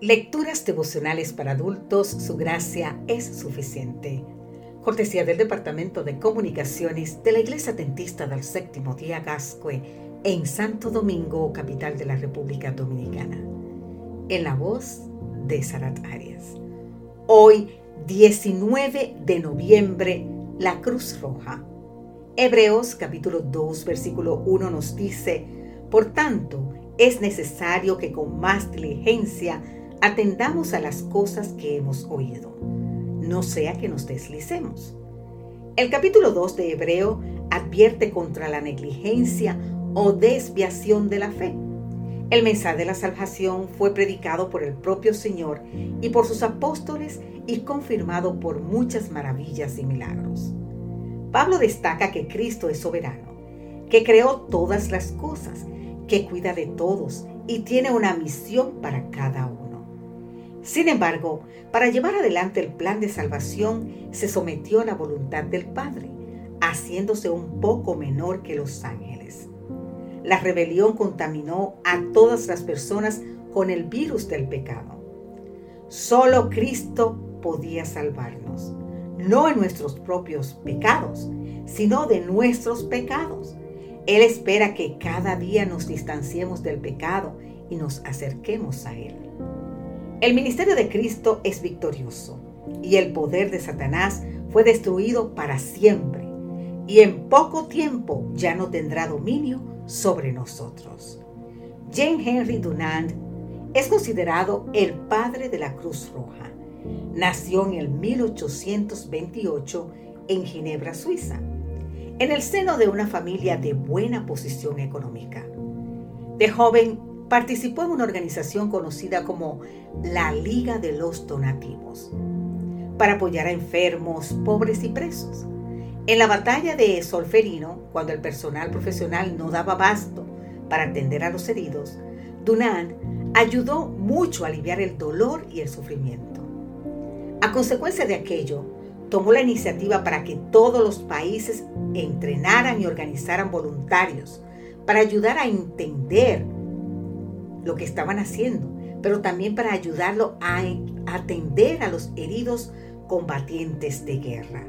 Lecturas devocionales para adultos, su gracia es suficiente. Cortesía del Departamento de Comunicaciones de la Iglesia Dentista del Séptimo Día Gascue en Santo Domingo, capital de la República Dominicana. En la voz de Sarat Arias. Hoy, 19 de noviembre, la Cruz Roja. Hebreos capítulo 2, versículo 1 nos dice, Por tanto, es necesario que con más diligencia atendamos a las cosas que hemos oído, no sea que nos deslicemos. El capítulo 2 de Hebreo advierte contra la negligencia o desviación de la fe. El mensaje de la salvación fue predicado por el propio Señor y por sus apóstoles y confirmado por muchas maravillas y milagros. Pablo destaca que Cristo es soberano, que creó todas las cosas, que cuida de todos y tiene una misión para cada uno. Sin embargo, para llevar adelante el plan de salvación, se sometió a la voluntad del Padre, haciéndose un poco menor que los ángeles. La rebelión contaminó a todas las personas con el virus del pecado. Solo Cristo podía salvarnos, no en nuestros propios pecados, sino de nuestros pecados. Él espera que cada día nos distanciemos del pecado y nos acerquemos a Él. El ministerio de Cristo es victorioso y el poder de Satanás fue destruido para siempre y en poco tiempo ya no tendrá dominio sobre nosotros. James Henry Dunant es considerado el padre de la Cruz Roja. Nació en el 1828 en Ginebra, Suiza, en el seno de una familia de buena posición económica. De joven participó en una organización conocida como la Liga de los Donativos para apoyar a enfermos, pobres y presos. En la batalla de Solferino, cuando el personal profesional no daba basto para atender a los heridos, Dunant ayudó mucho a aliviar el dolor y el sufrimiento. A consecuencia de aquello, tomó la iniciativa para que todos los países entrenaran y organizaran voluntarios para ayudar a entender lo que estaban haciendo, pero también para ayudarlo a atender a los heridos combatientes de guerra.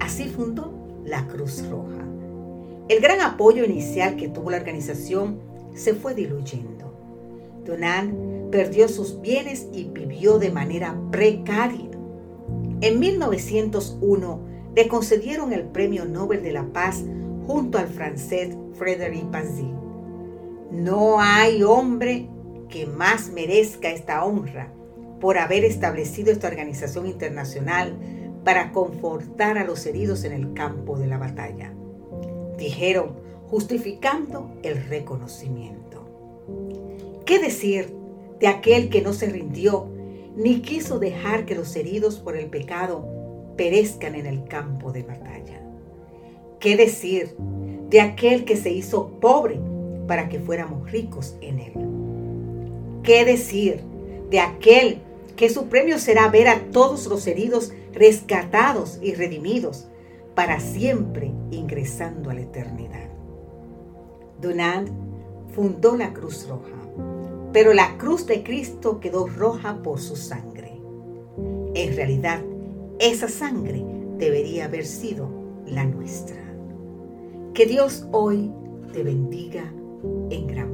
Así fundó la Cruz Roja. El gran apoyo inicial que tuvo la organización se fue diluyendo. Donald perdió sus bienes y vivió de manera precaria. En 1901 le concedieron el Premio Nobel de la Paz junto al francés Frédéric Bazin. No hay hombre que más merezca esta honra por haber establecido esta organización internacional para confortar a los heridos en el campo de la batalla. Dijeron, justificando el reconocimiento. ¿Qué decir de aquel que no se rindió ni quiso dejar que los heridos por el pecado perezcan en el campo de batalla? ¿Qué decir de aquel que se hizo pobre para que fuéramos ricos en Él. ¿Qué decir de aquel que su premio será ver a todos los heridos rescatados y redimidos para siempre ingresando a la eternidad? Dunant fundó la Cruz Roja, pero la cruz de Cristo quedó roja por su sangre. En realidad, esa sangre debería haber sido la nuestra. Que Dios hoy te bendiga en gran